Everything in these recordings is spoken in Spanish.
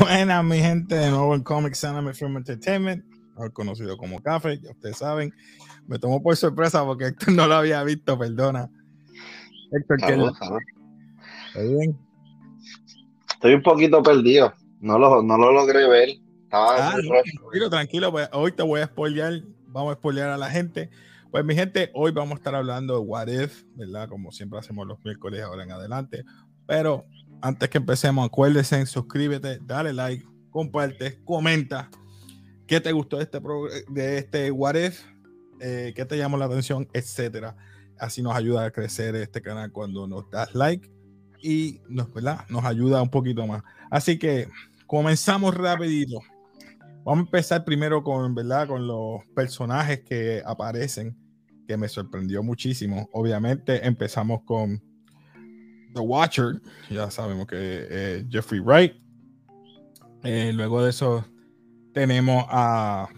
Buenas, mi gente, de nuevo en Comics Anime Film Entertainment, mejor conocido como Café, ya ustedes saben. Me tomó por sorpresa porque Héctor no lo había visto, perdona. Héctor, ¿qué. ¿Está bien? Estoy un poquito perdido. No lo, no lo logré ver. Estaba Ah, no, tranquilo, tranquilo, pues hoy te voy a spoilear, vamos a spoilear a la gente. Pues mi gente, hoy vamos a estar hablando de What If, ¿verdad? Como siempre hacemos los miércoles ahora en adelante. Pero antes que empecemos, acuérdense, suscríbete, dale like, comparte, comenta qué te gustó de este, pro- de este What If, eh, qué te llamó la atención, etcétera. Así nos ayuda a crecer este canal cuando nos das like y nos, ¿verdad? nos ayuda un poquito más. Así que comenzamos rapidito. Vamos a empezar primero con, ¿verdad? con los personajes que aparecen, que me sorprendió muchísimo. Obviamente empezamos con The Watcher, ya sabemos que eh, Jeffrey Wright. Eh, luego de eso tenemos a,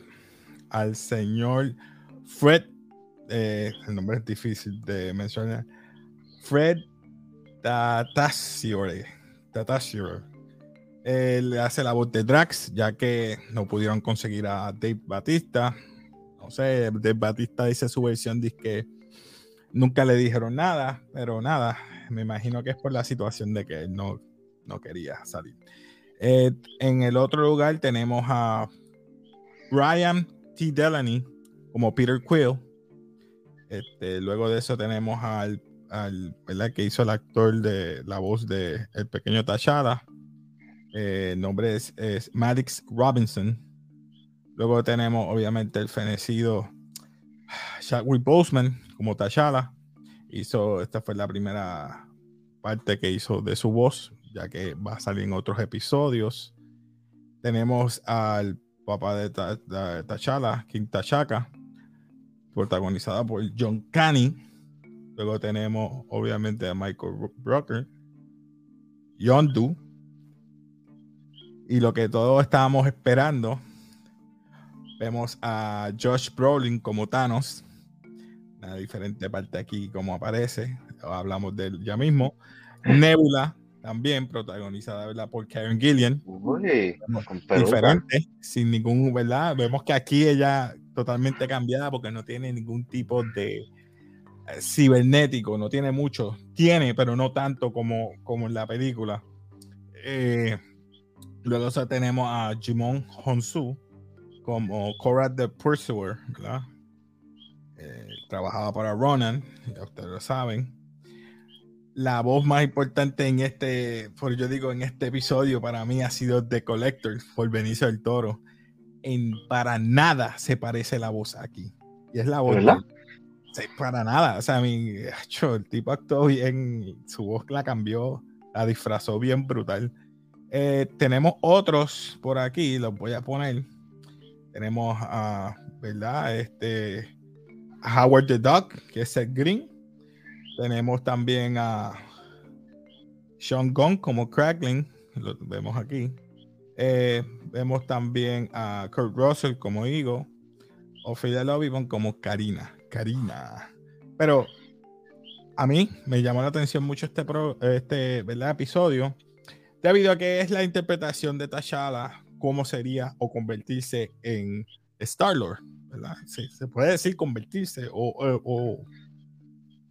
al señor Fred, eh, el nombre es difícil de mencionar, Fred Tatasciore. Tatasciore. Él hace la voz de Drax, ya que no pudieron conseguir a Dave Batista. No sé, Dave Batista dice su versión, dice que nunca le dijeron nada, pero nada, me imagino que es por la situación de que él no, no quería salir. Eh, en el otro lugar tenemos a Brian T. Delaney como Peter Quill. Este, luego de eso tenemos al, ¿verdad? que hizo el actor de la voz de El Pequeño Tachada. Eh, el nombre es, Maddox Robinson. Luego tenemos, obviamente, el fenecido Chadwick Boseman como T'Challa. Hizo, esta fue la primera parte que hizo de su voz, ya que va a salir en otros episodios. Tenemos al papá de Ta- de T'Challa, King T'Chaka, protagonizada por John Canny. Luego tenemos, obviamente, a Michael Brocker, Yondu, y lo que todos estábamos esperando, vemos a Josh Brolin como Thanos. Una diferente parte aquí como aparece. Hablamos de él ya mismo. Nebula también protagonizada ¿verdad? por Karen Gillian. Uy. Diferente, sin ningún, ¿verdad? Vemos que aquí ella totalmente cambiada porque no tiene ningún tipo de eh, cibernético, no tiene mucho. Tiene, pero no tanto como, como en la película. Eh, Luego o sea, tenemos a Jimon Honsu como Cora the Pursuer, ¿verdad? Eh, trabajaba para Ronan, ya ustedes lo saben. La voz más importante en este, por yo digo, en este episodio para mí ha sido The Collector por Benicio del Toro. En para nada se parece la voz aquí. Y es la voz ¿Verdad? Sí, para nada. O sea, mi, acho, el tipo actuó bien, su voz la cambió, la disfrazó bien brutal. Eh, tenemos otros por aquí, los voy a poner. Tenemos a, ¿verdad? Este, Howard the Duck, que es Seth Green. Tenemos también a Sean Gunn como Crackling, lo vemos aquí. Eh, vemos también a Kurt Russell como Igo. Ophelia Lovibon como Karina. Karina. Pero a mí me llamó la atención mucho este, este ¿verdad? episodio debido a que es la interpretación de T'Challa cómo sería o convertirse en Star-Lord, ¿verdad? Sí, se puede decir convertirse o,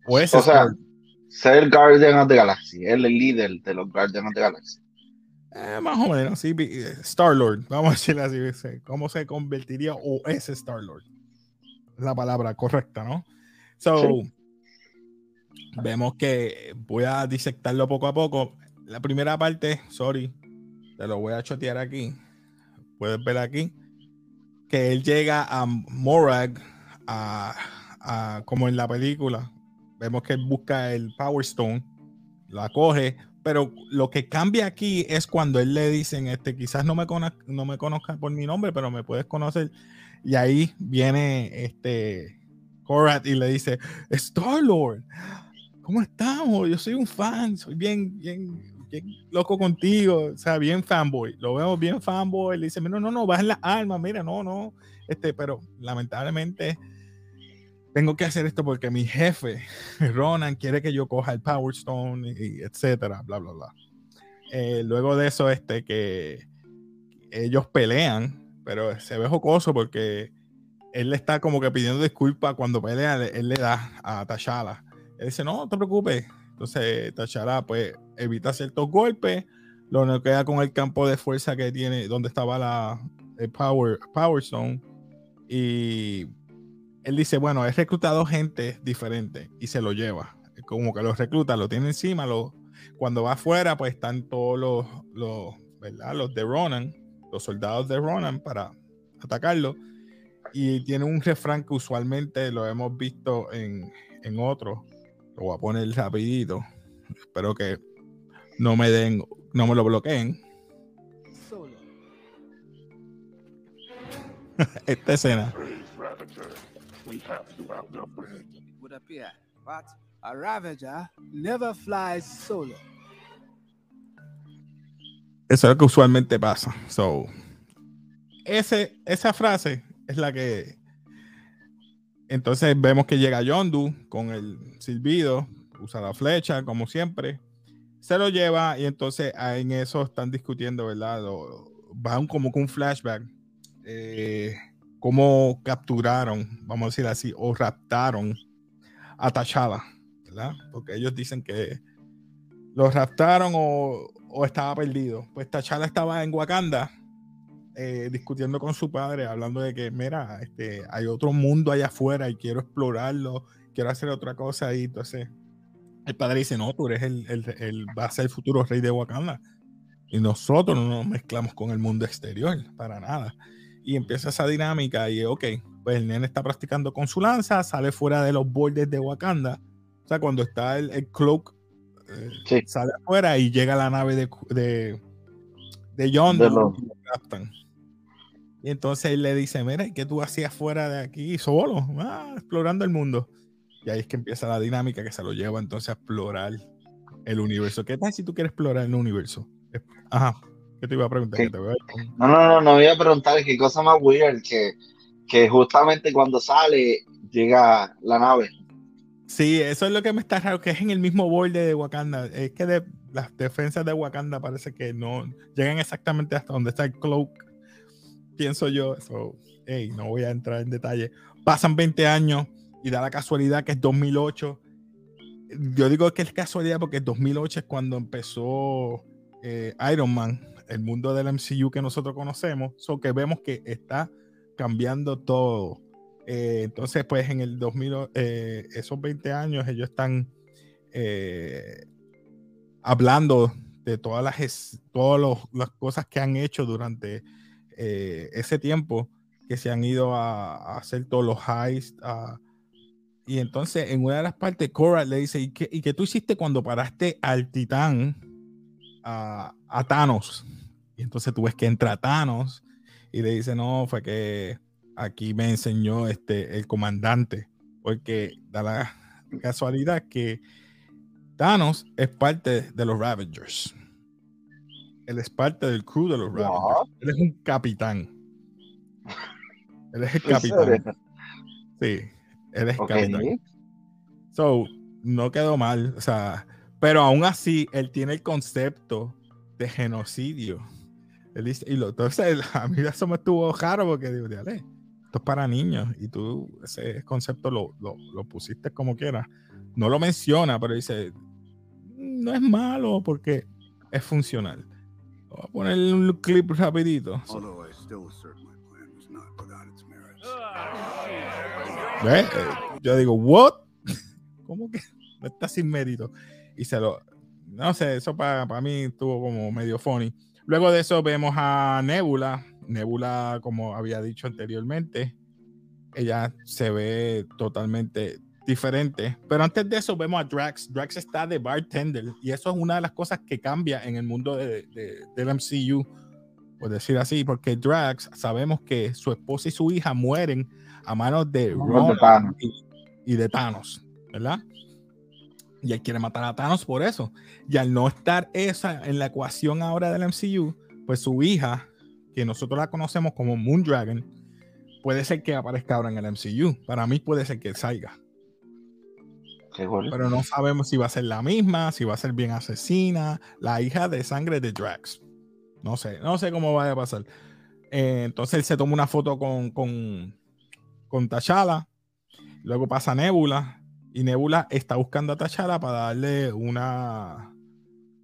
o es O sea, ser Guardian of the Galaxy. Él el líder de los Guardians of the Galaxy. Eh, más o menos, sí, eh, Star-Lord, vamos a decirlo así, sí, cómo se convertiría o es Star-Lord. Es la palabra correcta, ¿no? So, vemos que voy a disectarlo poco a poco. La primera parte, sorry, te lo voy a chotear aquí. Puedes ver aquí que él llega a Morag, a, a- como en la película. Vemos que busca el Power Stone, la coge, pero lo que cambia aquí es cuando él le dicen, este, quizás no me, cono- no me conozcas por mi nombre, pero me puedes conocer. Y ahí viene este Korat y le dice, Star Lord, ¿cómo estamos? Yo soy un fan, soy bien, bien, bien loco contigo, o sea, bien fanboy. Lo vemos bien fanboy. Le dice, no, no, no, bajen las armas, mira, no, no. Este, pero lamentablemente tengo que hacer esto porque mi jefe, Ronan, quiere que yo coja el Power Stone, y, etcétera, bla, bla, bla. Eh, luego de eso, este, que ellos pelean, pero se ve jocoso porque él le está como que pidiendo disculpas cuando pelea, él le da a T'Challa. Él dice, no, no te preocupes. Entonces T'Challa pues evita ciertos golpes, lo queda con el campo de fuerza que tiene, donde estaba la, el Power, Power Stone. Y él dice, bueno, he reclutado gente diferente y se lo lleva. Como que los recluta, lo tiene encima, lo, cuando va afuera, pues están todos los, los, ¿verdad? Los de Ronan, los soldados de Ronan para atacarlo. Y tiene un refrán que usualmente lo hemos visto en, en otros. Lo voy a poner rapidito. Espero que no me den, no me lo bloqueen. Esta escena. A Ravager never flies solo. Eso es lo que usualmente pasa. So, ese, esa frase es la que. Entonces vemos que llega Yondu con el silbido, usa la flecha, como siempre. Se lo lleva y entonces en eso están discutiendo, ¿verdad? va un, como con un flashback. Eh, cómo capturaron, vamos a decir así, o raptaron a T'Challa, ¿verdad? Porque ellos dicen que lo raptaron o, o estaba perdido. Pues T'Challa estaba en Wakanda eh, discutiendo con su padre, hablando de que, mira, este, hay otro mundo allá afuera y quiero explorarlo, quiero hacer otra cosa y entonces el padre dice, no, tú eres el, el, el, va a ser el futuro rey de Wakanda y nosotros no nos mezclamos con el mundo exterior, para nada. Y empieza esa dinámica y, ok, pues el nene está practicando con su lanza, sale fuera de los bordes de Wakanda, o sea, cuando está el, el cloak Sale afuera y llega la nave de, de, de John y lo captan. Y entonces él le dice, mira, ¿qué tú hacías fuera de aquí solo? Ah, explorando el mundo. Y ahí es que empieza la dinámica que se lo lleva entonces a explorar el universo. ¿Qué tal si tú quieres explorar el universo? Ajá, ¿qué te iba a preguntar? No, no, no, no, voy a preguntar qué cosa más weird que, que justamente cuando sale llega la nave Sí, eso es lo que me está raro, que es en el mismo borde de Wakanda. Es que de, las defensas de Wakanda parece que no llegan exactamente hasta donde está el cloak. Pienso yo, eso, hey, no voy a entrar en detalle. Pasan 20 años y da la casualidad que es 2008. Yo digo que es casualidad porque 2008 es cuando empezó eh, Iron Man, el mundo del MCU que nosotros conocemos. So que vemos que está cambiando todo eh, entonces, pues en el 2000, eh, esos 20 años, ellos están eh, hablando de todas las, todas las cosas que han hecho durante ese tiempo, que se han ido a, hacer todos los highs. y entonces, en una de las partes, Cora le dice: ¿Y qué, ¿Y qué tú hiciste cuando paraste al titán a, a Thanos? Y entonces tú ves que entra Thanos y le dice: No, fue que aquí me enseñó este, el comandante, porque da la casualidad que Thanos es parte de los Ravengers. Él es parte del crew de los Ravengers. Él es un capitán. Él es el capitán. Sí, él es el capitán. So, no quedó mal. O sea, pero aún así, él tiene el concepto de genocidio. Él dice, y lo, entonces a mí eso me estuvo raro porque digo, dale, esto es para niños y tú ese concepto lo, lo, pusiste como quieras. No lo menciona, pero dice, no es malo porque es funcional. Voy a poner un clip rapidito. ¿Ves? Eh, yo digo, ¿what? ¿Cómo que no está sin mérito? Y se lo, no sé, eso para, para mí estuvo como medio funny. Luego de eso vemos a Nebula Nebula, como había dicho anteriormente, ella se ve totalmente diferente. Pero antes de eso vemos a Drax. Drax está de bartender y eso es una de las cosas que cambia en el mundo de, del MCU, por decir así, porque Drax sabemos que su esposa y su hija mueren a manos de Ron y de Thanos, ¿verdad? Y él quiere matar a Thanos por eso. Y al no estar esa en la ecuación ahora del MCU, pues su hija, que nosotros la conocemos como Moondragon, puede ser que aparezca ahora en el MCU. Para mí puede ser que salga. Pero no sabemos si va a ser la misma, si va a ser bien asesina, la hija de sangre de Drax. No sé, no sé cómo vaya a pasar. Eh, entonces él se toma una foto con, con, con T'Challa, luego pasa Nebula, y Nebula está buscando a T'Challa para darle una,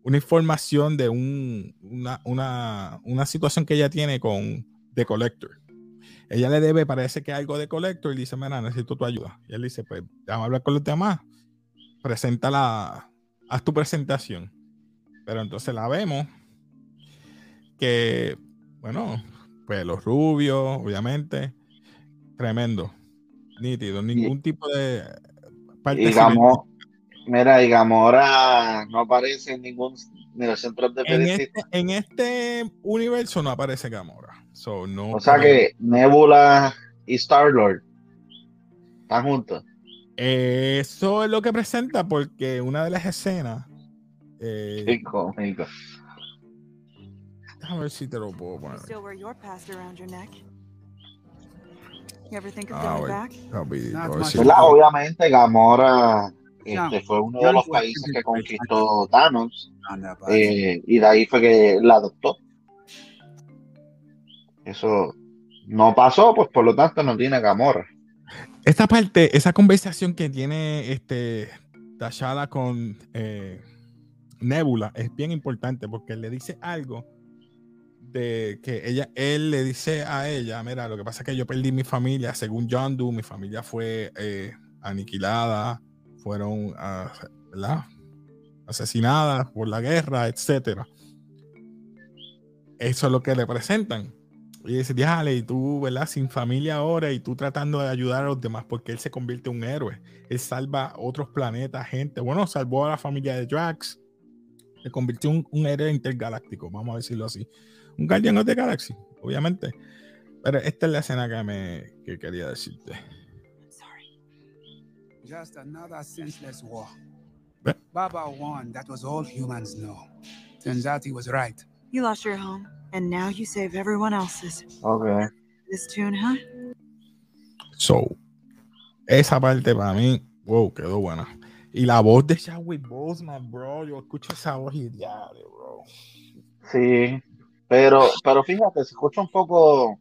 una información de un, una, una, una, situación que ella tiene con The Collector. Ella le debe, parece que algo de Collector, y dice, mira, necesito tu ayuda. Y él dice, pues, déjame hablar con los demás presenta la, haz tu presentación. Pero entonces la vemos que, bueno, pues los rubios, obviamente, tremendo, nítido, ningún tipo de digamos, mira, digamos, ahora no aparece en ningún centro de en este, en este universo no aparece Gamora. no o sea que Nebula y Star Lord están juntos. Eso es lo que presenta porque una de las escenas. Eh, Déjame ver si te lo puedo poner. Ah, Obviamente, Gamora este, fue uno de los países que conquistó Thanos eh, y de ahí fue que la adoptó. Eso no pasó, pues por lo tanto no tiene Gamora. Esta parte, esa conversación que tiene este T'Challa con eh, Nebula es bien importante porque le dice algo de que ella, él le dice a ella, mira, lo que pasa es que yo perdí mi familia, según John Doe, mi familia fue eh, aniquilada, fueron uh, asesinadas por la guerra, etc. Eso es lo que le presentan. Y dice, déjale, y tú, ¿verdad? Sin familia ahora y tú tratando de ayudar a los demás porque él se convierte en un héroe. Él salva otros planetas, gente. Bueno, salvó a la familia de Drax. Se convirtió en un, héroe intergaláctico, vamos a decirlo así. Un Guardian of the Galaxy, obviamente. Pero esta es la escena que me que quería decirte. Just another senseless war. Baba won, that was all humans know. Turns out he was right. You lost your home. And now you save everyone else's. Okay. This tune, huh? So, esa parte para mí, wow, quedó buena. Y la voz de Chadwick Boseman, bro, yo escucho esa voz y diario, bro. Sí, pero, pero fíjate, se escucha un poco,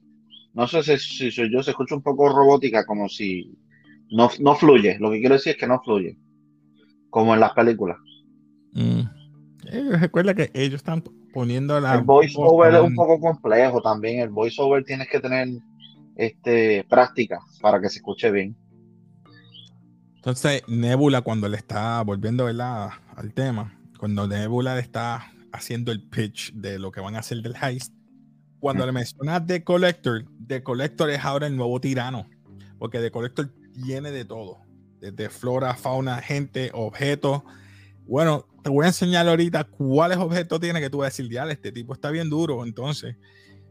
no sé si, si soy yo, se escucha un poco robótica, como si no, no fluye. Lo que quiero decir es que no fluye, como en las películas. Mm. Eh, recuerda que ellos están poniendo la. El voiceover es un poco complejo también. El voiceover tienes que tener este, práctica para que se escuche bien. Entonces, Nebula, cuando le está volviendo al tema, cuando Nebula le está haciendo el pitch de lo que van a hacer del heist, cuando le mencionas The Collector, The Collector es ahora el nuevo tirano, porque The Collector tiene de todo, desde flora, fauna, gente, objetos. Bueno, te voy a enseñar ahorita cuáles objetos tiene que tú vas a decir, ya, este tipo está bien duro. Entonces,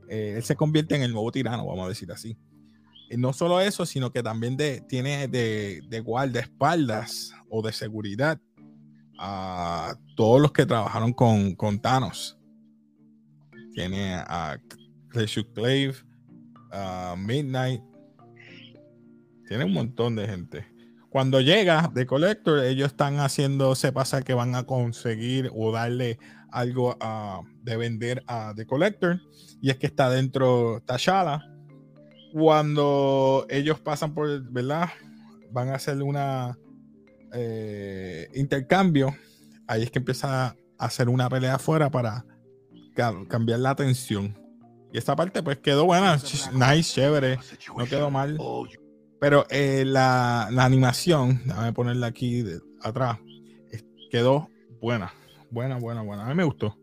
eh, él se convierte en el nuevo tirano, vamos a decir así. Y no solo eso, sino que también tiene de, de guardaespaldas o de seguridad a todos los que trabajaron con, con Thanos. Tiene a Clash Clave, a Midnight. Tiene un montón de gente. Cuando llega The Collector, ellos están haciéndose pasar que van a conseguir o darle algo de vender a The Collector. Y es que está dentro T'Challa. Cuando ellos pasan por, ¿verdad? Van a hacer una eh, intercambio. Ahí es que empieza a hacer una pelea afuera para cambiar la atención. Y esta parte pues quedó buena, nice, chévere, no quedó mal. Pero eh, la, animación, déjame ponerla aquí atrás, quedó buena, buena, buena, buena. A mí me gustó.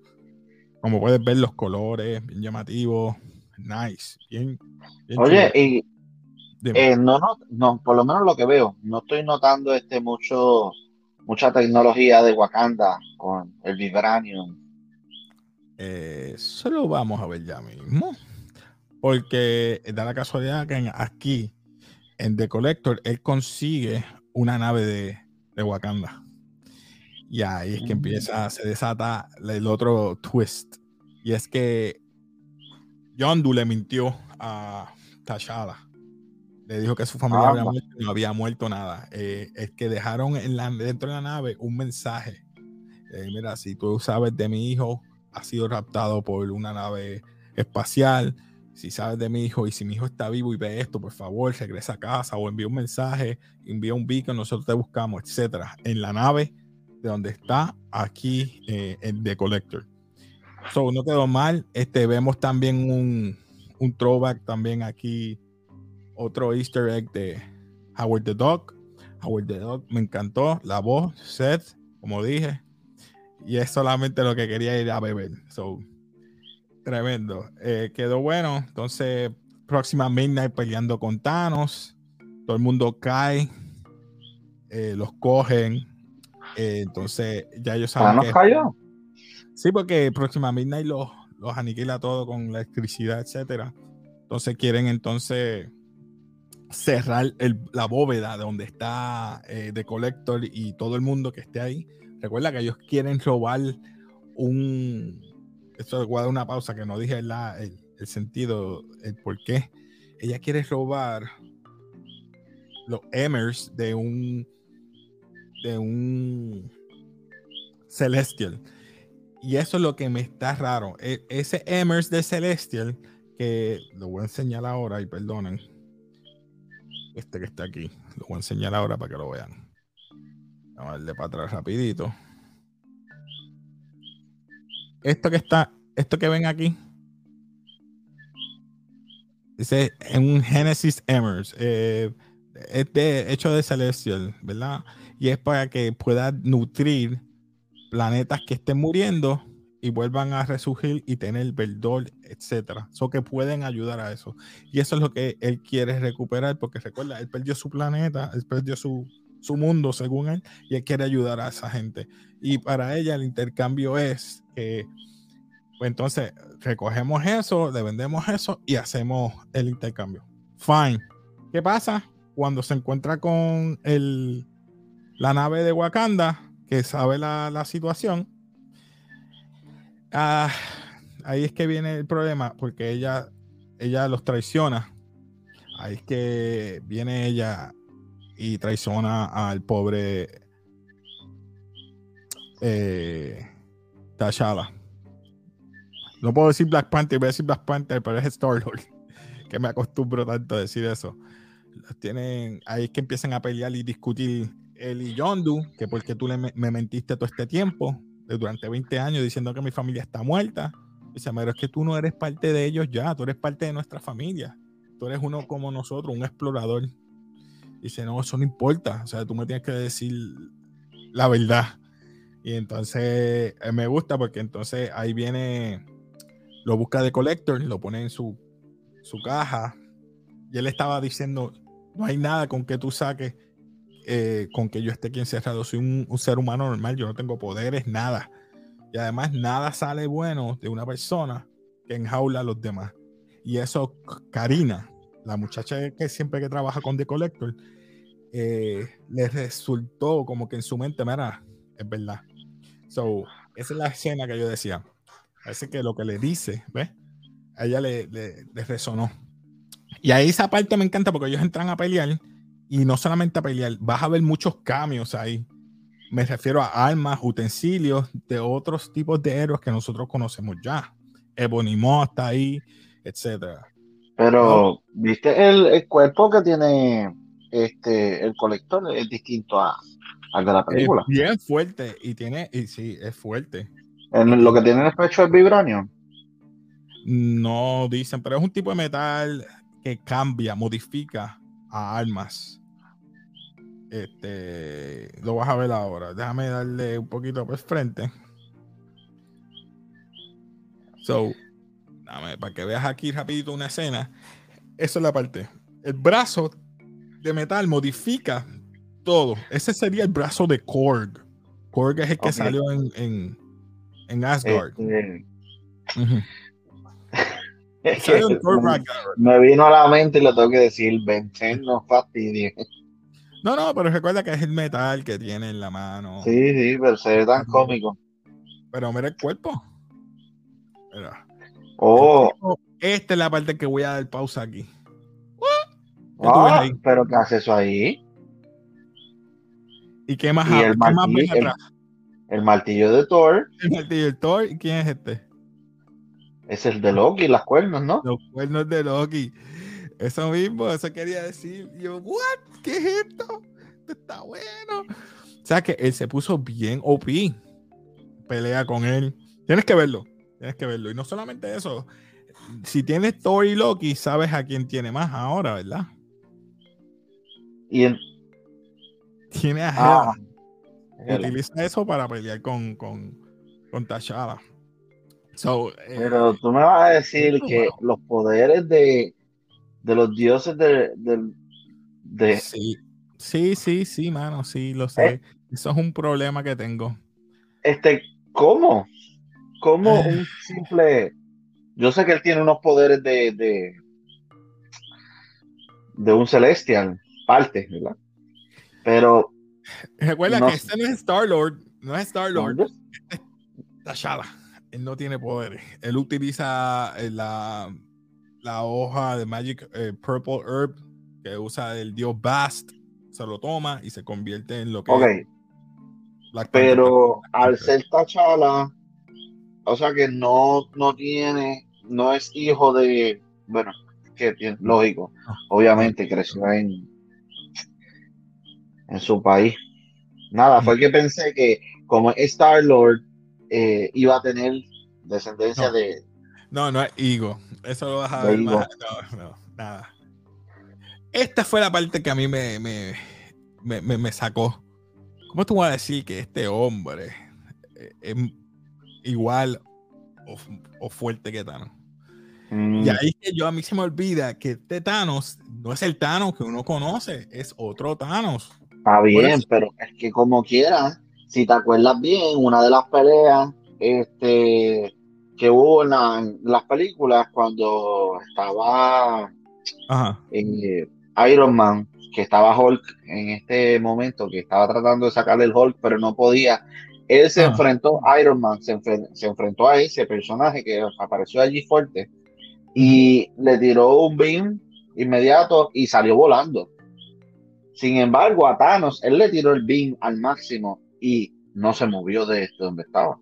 Como puedes ver los colores, bien llamativos, nice, bien. Oye, y eh, no, no, no, por lo menos lo que veo, no estoy notando este mucho, mucha tecnología de Wakanda con el Vibranium. Eh, solo vamos a ver ya mismo. Porque da la casualidad que aquí en The Collector él consigue una nave de, de Wakanda. Y ahí es que empieza, se desata el otro twist. Y es que Yondu le mintió a T'Challa. Le dijo que su familia había muerto, no había muerto nada. Eh, es que dejaron en la, dentro de la nave un mensaje. Eh, mira, si tú sabes de mi hijo, ha sido raptado por una nave espacial. Si sabes de mi hijo y si mi hijo está vivo y ve esto, por favor, regresa a casa o envía un mensaje, envía un beacon, nosotros te buscamos, etcétera. En la nave de donde está aquí eh, el The Collector. So, no quedó mal. Este, vemos también un, un throwback también aquí, otro easter egg de Howard the Dog. Howard the Dog me encantó, la voz, Seth, como dije, y es solamente lo que quería ir a beber. So, tremendo. Eh, quedó bueno. Entonces, próxima Midnight peleando con Thanos. Todo el mundo cae. Eh, los cogen. Eh, entonces, ya ellos saben. ¿Thanos cayó? Sí, porque próxima Midnight los, los aniquila todo con electricidad, etcétera. Entonces quieren entonces cerrar la bóveda de donde está The Collector y todo el mundo que esté ahí Recuerda que ellos quieren robar un. Esto voy a dar una pausa que no dije el, el, sentido, el por qué. Ella quiere robar los Emers de un. de un Celestial. Y eso es lo que me está raro. E, ese Emers de Celestial, que lo voy a enseñar ahora, y perdonen. Este que está aquí. Lo voy a enseñar ahora para que lo vean. Vamos a darle para atrás rapidito. Esto que está, esto que ven aquí, dice en un Genesis Emers, eh, es hecho de Celestial, ¿verdad? Y es para que pueda nutrir planetas que estén muriendo y vuelvan a resurgir y tener verdor, etcétera. Eso que pueden ayudar a eso. Y eso es lo que él quiere recuperar, porque recuerda, él perdió su planeta, él perdió su, su mundo, según él, y él quiere ayudar a esa gente. Y para ella el intercambio es que, pues entonces, recogemos eso, le vendemos eso y hacemos el intercambio. Fine. ¿Qué pasa? Cuando se encuentra con el, la nave de Wakanda, que sabe la, situación, ah, ahí es que viene el problema, porque ella, ella los traiciona. Ahí es que viene ella y traiciona al pobre eh, T'Challa. No puedo decir Black Panther, voy a decir Black Panther, pero es Star-Lord, que me acostumbro tanto a decir eso. tienen, ahí es que empiezan a pelear y discutir él y Yondu, que porque tú le, me mentiste todo este tiempo, durante 20 años, diciendo que mi familia está muerta. Dice, pero es que tú no eres parte de ellos ya, tú eres parte de nuestra familia. Tú eres uno como nosotros, un explorador. Dice, no, eso no importa. O sea, tú me tienes que decir la verdad. Y entonces eh, me gusta porque entonces ahí viene, lo busca de Collector, lo pone en su, su caja. Y él estaba diciendo, no hay nada con que tú saques, eh, con que yo esté aquí encerrado. Soy un, ser humano normal, yo no tengo poderes, nada. Y además nada sale bueno de una persona que enjaula a los demás. Y eso, Karina, la muchacha que siempre que trabaja con The Collector, eh, le resultó como que en su mente, mira, es verdad. So, esa es la escena que yo decía. Parece que lo que le dice, ¿ves? A ella le, le, resonó. Y ahí esa parte me encanta porque ellos entran a pelear y no solamente a pelear, vas a ver muchos cambios ahí. Me refiero a armas, utensilios de otros tipos de héroes que nosotros conocemos ya. Ebony está ahí, etcétera. Pero, ¿viste el, cuerpo que tiene este el colector? Es distinto a, al de la película. bien fuerte y tiene, y sí, es fuerte. ¿En lo que tiene en el pecho es vibranio? No dicen, pero es un tipo de metal que cambia, modifica a armas. Este, lo vas a ver ahora. Déjame darle un poquito por frente. So, para que veas aquí rapidito una escena. Esa es la parte. El brazo de metal modifica todo. Ese sería el brazo de Korg. Korg es el que salió en, en, en Asgard. me, vino a la mente y lo tengo que decir, Benten no fastidie. No, no, pero recuerda que es el metal que tiene en la mano. Sí, sí, pero se ve tan cómico. Pero mira el cuerpo. Mira. Oh, Esta es la parte que voy a dar pausa aquí. ¿Qué ah, ahí? pero ¿qué hace eso ahí? ¿Y qué más, Y el qué más ves martillo, el- martillo de Thor El martillo del Thor. ¿Y quién es este? es el de Loki, las cuernos, ¿no? Los cuernos de Loki. Eso mismo, eso quería decir. Yo, ¿what? ¿Qué es esto? Esto está bueno. O sea que él se puso bien OP. Pelea con él. Tienes que verlo. Tienes que verlo. Y no solamente eso. Si tienes Thor y Loki, sabes a quién tiene más ahora, ¿verdad? Y en- Tiene a ah. Utiliza eso para pelear con, con, con. So, eh, pero tú me vas a decir que bueno. los poderes de, de los dioses de, del- de, sí, sí, sí, sí, mano, sí, lo sé. Eh. Eso es un problema que tengo. este, ¿cómo? ¿Cómo Eh. un simple, yo sé que él tiene unos poderes de, de, de un celestial, parte, ¿verdad? Pero Recuerda No que este no es Star Lord, no es Star Lord, ¿dónde? T'Challa. Él no tiene poderes. Él utiliza eh, la, la hoja de Magic eh, Purple Herb que usa el dios Bast. Se lo toma y se convierte en lo que Ok, es Black Panther. pero al ser T'Challa, o sea que no, no tiene, no es hijo de, bueno, que lógico, obviamente creció en, en su país. Nada, fue que pensé que como Star Lord iba a tener descendencia No. de, No, no es Igo. Eso lo vas a ver más. No, no, nada. Esta fue la parte que a mí me, me, me, me- me sacó. ¿Cómo tú vas a decir que este hombre eh, es igual o, o fuerte que Thanos? Mm, Y ahí es que yo a mí se me olvida que este Thanos no es el Thanos que uno conoce, es otro Thanos. Está bien, pero es que como quiera, si te acuerdas bien, una de las peleas este, que hubo en, la- en las películas cuando estaba Ajá. eh, Iron Man, que estaba Hulk en este momento, que estaba tratando de sacarle el Hulk, pero no podía. Él se Ah. enfrentó a Iron Man, se, se enfrentó a ese personaje que apareció allí fuerte y le tiró un beam inmediato y salió volando. Sin embargo, a Thanos, él le tiró el beam al máximo y no se movió de donde estaba.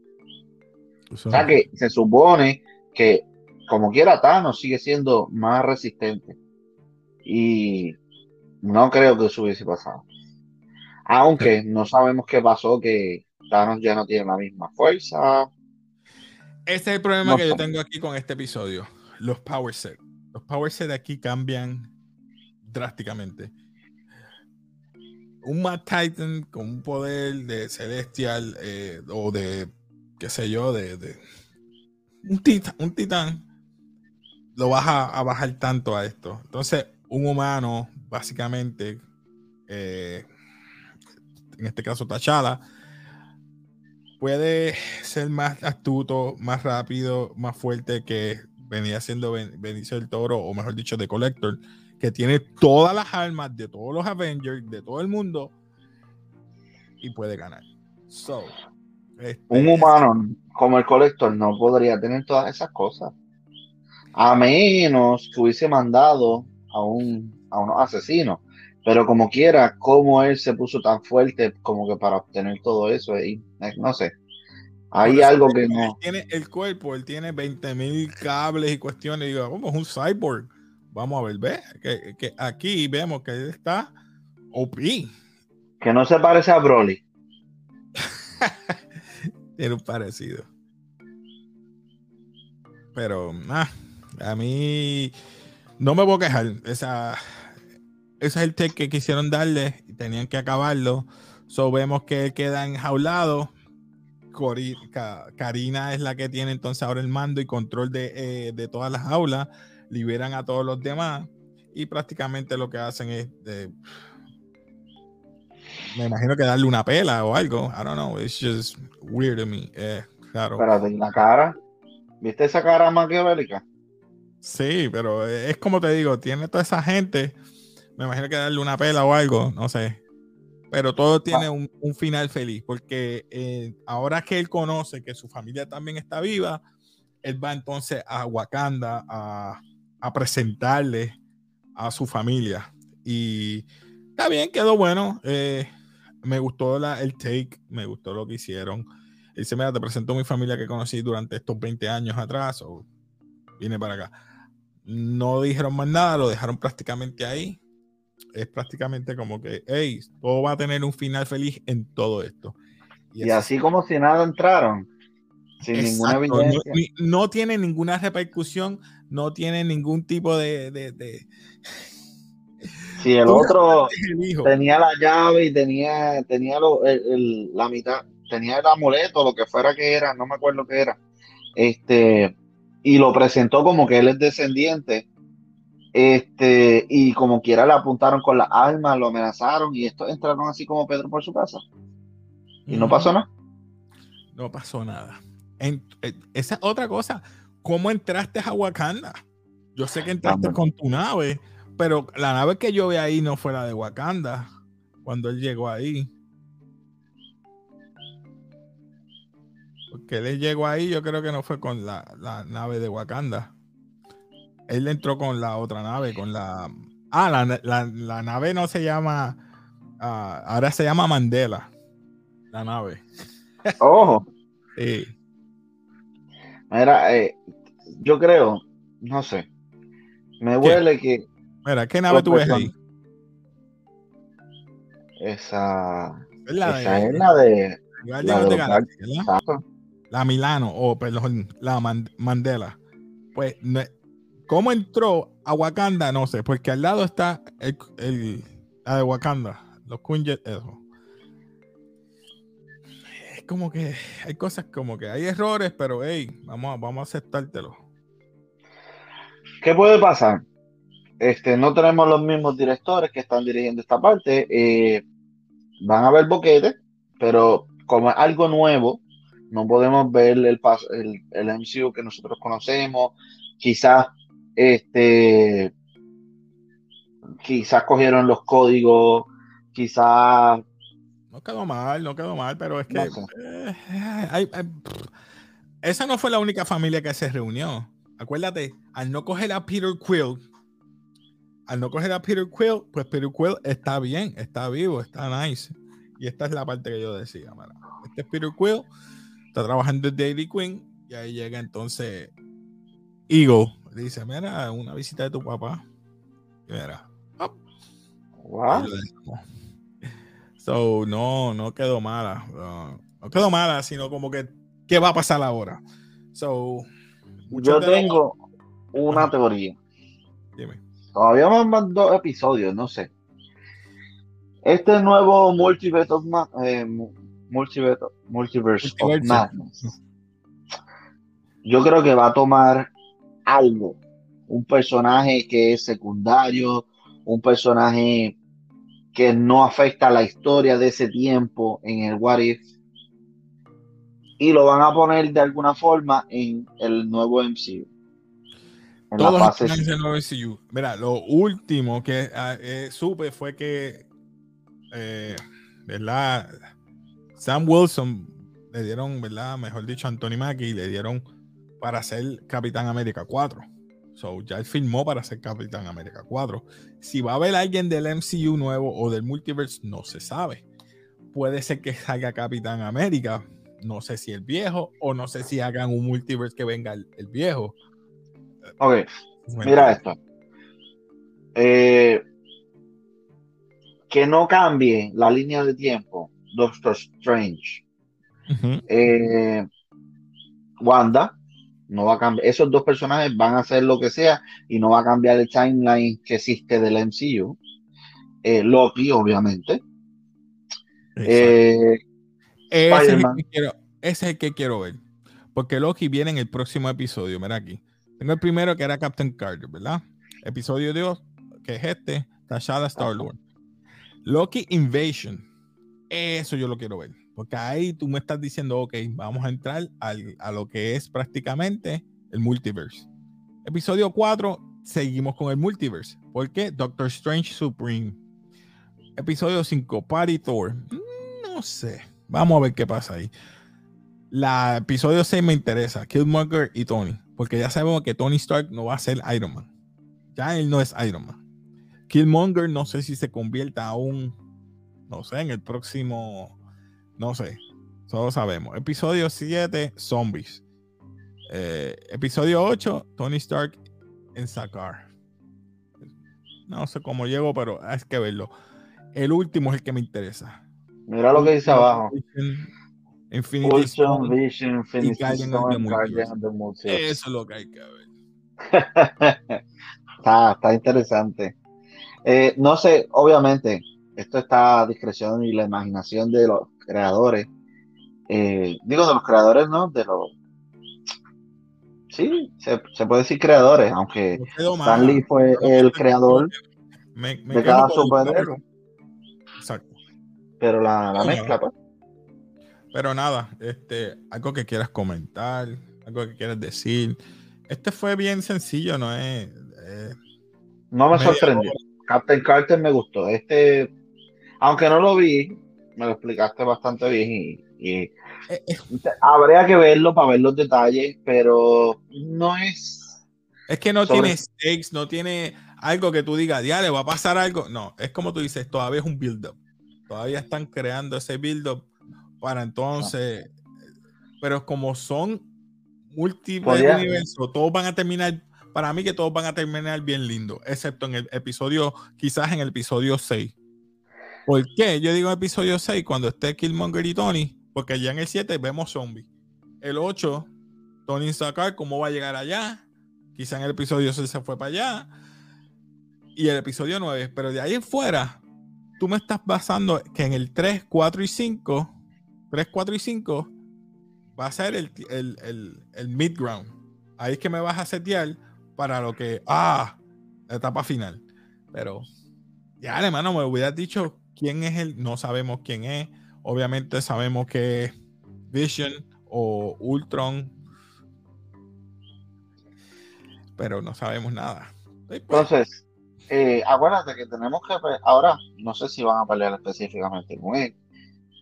O sea que se supone que, como quiera, Thanos sigue siendo más resistente. Y no creo que eso hubiese pasado. Aunque no sabemos qué pasó, que Thanos ya no tiene la misma fuerza. Este es el problema No que yo tengo aquí con este episodio. Los power set. Los power set aquí cambian drásticamente. Un Mad Titan con un poder de celestial eh, o de, qué sé yo, de, de- un, titán, un titán, lo vas a, bajar tanto a esto. Entonces, un humano, básicamente, eh, en este caso T'Challa, puede ser más astuto, más rápido, más fuerte que venía siendo Ben- Benicio del Toro, o mejor dicho, de Collector, que tiene todas las armas de todos los Avengers, de todo el mundo, y puede ganar. So, este, Un humano como el colector no podría tener todas esas cosas. A menos que hubiese mandado a un a unos asesinos. Pero como quiera, cómo él se puso tan fuerte como que para obtener todo eso, y, eh, no sé. Hay algo que no. Tiene el cuerpo, él tiene 20 mil cables y cuestiones. Y digo, vamos, un cyborg. Vamos a ver, ve, que, que aquí vemos que él está OP. Que no se parece a Broly. Tiene un parecido. Pero, nada, a mí no me voy a quejar. Esa, ese es el take que quisieron darle y tenían que acabarlo. So vemos que él queda enjaulado. Cori- Ka- Karina es la que tiene entonces ahora el mando y control de, eh, de todas las aulas. Liberan a todos los demás y prácticamente lo que hacen es de- me imagino que darle una pela o algo. I don't know. It's just weird to me. Eh, claro. ¿y la cara? ¿Viste esa cara maquiavélica? Sí, pero es como te digo, tiene toda esa gente. Me imagino que darle una pela o algo, no sé. pero todo tiene un, final feliz, porque eh, ahora que él conoce que su familia también está viva, él va entonces a Wakanda a, a presentarle a su familia. Y está bien, quedó bueno. Eh, me gustó la, el take, me gustó lo que hicieron. Él dice, mira, te presentó mi familia que conocí durante estos 20 años atrás, o viene para acá. No dijeron más nada, lo dejaron prácticamente ahí. Es prácticamente como que, hey, todo va a tener un final feliz en todo esto. Y, así como si nada entraron, sin ninguna evidencia. No, tiene ninguna repercusión, no tiene ningún tipo de... de, si el otro tenía la llave y tenía, tenía la mitad, tenía el amuleto, lo que fuera que era, no me acuerdo qué era, este, y lo presentó como que él es descendiente, este, y como quiera le apuntaron con las armas, lo amenazaron, y estos entraron así como Pedro por su casa. Y no pasó nada. No pasó nada. En, eh, esa otra cosa, ¿cómo entraste a Wakanda? Yo sé que entraste con tu nave, pero la nave que yo vi ahí no fue la de Wakanda cuando él llegó ahí. Porque él llegó ahí, yo creo que no fue con la, nave de Wakanda. Él entró con la otra nave, con la. Ah, la, nave no se llama. Ah, ahora se llama Mandela. La nave. Ojo. sí. Mira, eh, yo creo, no sé. Me huele que. Mira, ¿qué nave tú ves ahí? Esa. Es la esa de, es la de. La, de la Milano, o perdón, la Mandela. Pues, ¿cómo entró a Wakanda? No sé, porque al lado está el, la de Wakanda, los Quinjet, eso como que hay cosas como que hay errores, pero hey, vamos vamos a aceptártelo. ¿Qué puede pasar? Este, no tenemos los mismos directores que están dirigiendo esta parte. Eh, van a haber boquetes, pero como es algo nuevo, no podemos ver el, el, el MCU que nosotros conocemos. Quizás este quizás cogieron los códigos, quizás no quedó mal, no quedó mal, pero es que. Eh, esa no fue la única familia que se reunió. Acuérdate, al no coger a Peter Quill, al no coger a Peter Quill, pues Peter Quill está bien, está vivo, está nice. Y esta es la parte que yo decía, Este es Peter Quill, está trabajando en Daily Queen, y ahí llega entonces Eagle. Dice, mira, una visita de tu papá. Y mira, Wow. So, no, no quedó mala. no quedó mala, sino como que, ¿qué va a pasar ahora? So, Yo tengo una teoría. Dime. Todavía más dos episodios, no sé. Este nuevo Multiverse of, eh, Multiverse, Multiverse of Madness. Yo creo que va a tomar algo. Un personaje que es secundario, un personaje que no afecta la historia de ese tiempo en el What If y lo van a poner de alguna forma en el nuevo MCU. En Todos la fase en el MCU. Mira, lo último que ah, eh, supe fue que, eh, ¿verdad? Sam Wilson le dieron, ¿verdad? Mejor dicho, Anthony Mackie le dieron para ser Capitán América 4. So, ya él firmó para ser Capitán América 4. Si va a haber alguien del MCU nuevo o del multiverse, no se sabe. Puede ser que salga Capitán América. No sé si el viejo o no sé si hagan un multiverse que venga el, viejo. Ok, mira esto. Eh, que no cambie la línea de tiempo. Doctor Strange. Eh, Wanda no va a cambiar. Esos dos personajes van a hacer lo que sea y no va a cambiar el timeline que existe del MCU. Eh, Loki, obviamente. Eh, ese, es el que quiero, ver. Porque Loki viene en el próximo episodio. Mira aquí. Tengo el primero que era Captain Carter, ¿verdad? Episodio 2, que es este, Tashada Star Lord. Loki Invasion. Eso yo lo quiero ver. Porque ahí tú me estás diciendo, ok, vamos a entrar a lo que es prácticamente el multiverse. Episodio 4, seguimos con el multiverse. ¿Por qué? Doctor Strange Supreme. Episodio 5, Party Thor. Mm, No sé. Vamos a ver qué pasa ahí. La episodio 6 me interesa. Killmonger y Tony. Porque ya sabemos que Tony Stark no va a ser Iron Man. Ya él no es Iron Man. Killmonger no sé si se convierta aún, no sé, en el próximo, no sé, todos sabemos. Episodio 7, Zombies. Eh, episodio 8, Tony Stark en Sakar. No sé cómo llego, pero hay que verlo. El último es el que me interesa. Mira lo que dice abajo. Infinity Stone. Vision, Infinity Guardian of the Guardian Multiverse. of the Multiverse. Eso es lo que hay que ver. está, está interesante. Eh, no sé, obviamente, esto está a discreción y la imaginación de los creadores. Eh, digo, de los creadores, ¿no? De los. Sí, se, se puede decir creadores, aunque. Stan Lee fue el creador Me- me de cada superhéroe, Exacto. pero la, la mezcla, pues. Pero nada, este, algo que quieras comentar, algo que quieras decir. Este fue bien sencillo, no es. eh, No me sorprendió. Captain Carter me gustó. Este, aunque no lo vi, me lo explicaste bastante bien y, y eh, eh, habría que verlo para ver los detalles, pero no es. es que no Sobre- tiene stakes, no tiene algo que tú digas, ya le va a pasar algo. No, es como tú dices, todavía es un build-up. Todavía están creando ese build-up para entonces. Pero como son múltiples universos, todos van a terminar. Para mí que todos van a terminar bien lindo, excepto en el episodio, quizás en el episodio 6. ¿Por qué? Yo digo episodio 6 cuando esté Killmonger y Tony, porque ya en el 7 vemos zombies. El 8, Tony Sakar, ¿cómo va a llegar allá? Quizá en el episodio 6 se fue para allá. Y el episodio 9, pero de ahí en fuera, tú me estás basando que en el 3, 4 y 5, 3, 4 y 5, va a ser el, el, el, el mid ground. Ahí es que me vas a setear para lo que, ah, la etapa final. Pero ya, hermano, me hubieras dicho quién es el, no sabemos quién es. Obviamente sabemos que es Vision o Ultron, pero no sabemos nada. Y pues, Entonces, eh, acuérdate que tenemos que. Ahora, no sé si van a pelear específicamente con él,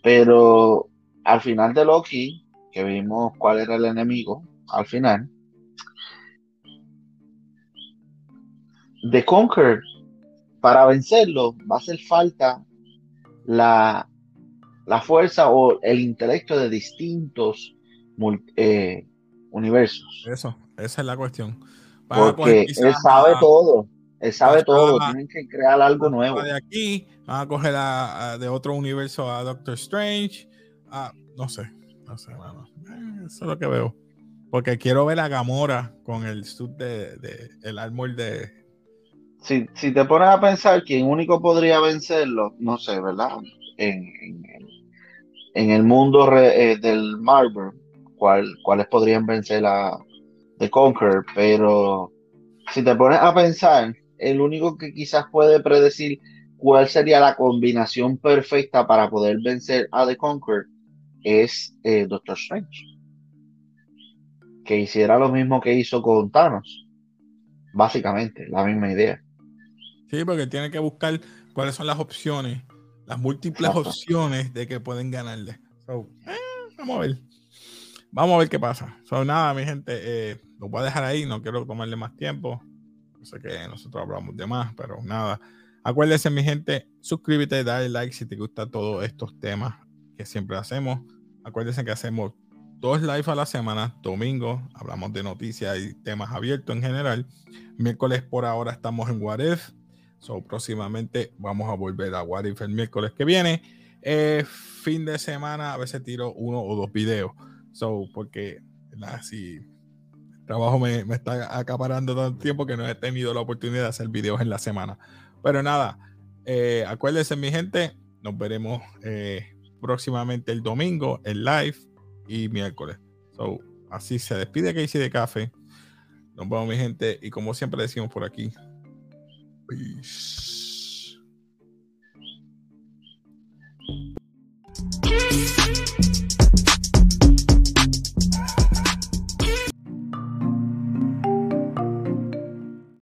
pero al final de Loki, que vimos cuál era el enemigo, al final, de Conquer, para vencerlo, va a hacer falta la, la fuerza o el intelecto de distintos eh, universos. Eso, esa es la cuestión. Porque él sabe a- todo, él sabe todo, a- tienen que crear algo nuevo. de aquí, van a coger a- de otro universo a Doctor Strange. A- no sé, no sé, mano. Eh, Eso es lo que veo. Porque quiero ver a Gamora con el suit de, de- el armor de. Si, si te pones a pensar quién único podría vencerlo, no sé, ¿verdad? En, en el- en el mundo re- eh, del Marvel, ¿cuál- ¿cuáles podrían vencer a The Conqueror? Pero si te pones a pensar, el único que quizás puede predecir cuál sería la combinación perfecta para poder vencer a The Conqueror es eh, Doctor Strange. Que hiciera lo mismo que hizo con Thanos. Básicamente, la misma idea. Sí, porque tiene que buscar cuáles son las opciones, las múltiples Exacto. opciones de que pueden ganarle. So, eh, vamos a ver. Vamos a ver qué pasa. So, nada, mi gente, eh, lo voy a dejar ahí. No quiero tomarle más tiempo. Yo sé que nosotros hablamos de más, pero nada. Acuérdense, mi gente, suscríbete, dale like si te gustan todos estos temas que siempre hacemos. Acuérdense que hacemos dos live a la semana. Domingo hablamos de noticias y temas abiertos en general. Miércoles por ahora estamos en What If. So, próximamente vamos a volver a What If el miércoles que viene. Eh, fin de semana a veces tiro uno o dos videos. So, porque ¿verdad? si el trabajo me, me está acaparando tanto tiempo que no he tenido la oportunidad de hacer videos en la semana. Pero nada, eh, acuérdense mi gente, nos veremos eh, próximamente el domingo, el live y miércoles. So, así se despide Casey de Café. Nos vemos, mi gente, y como siempre decimos por aquí. Peace.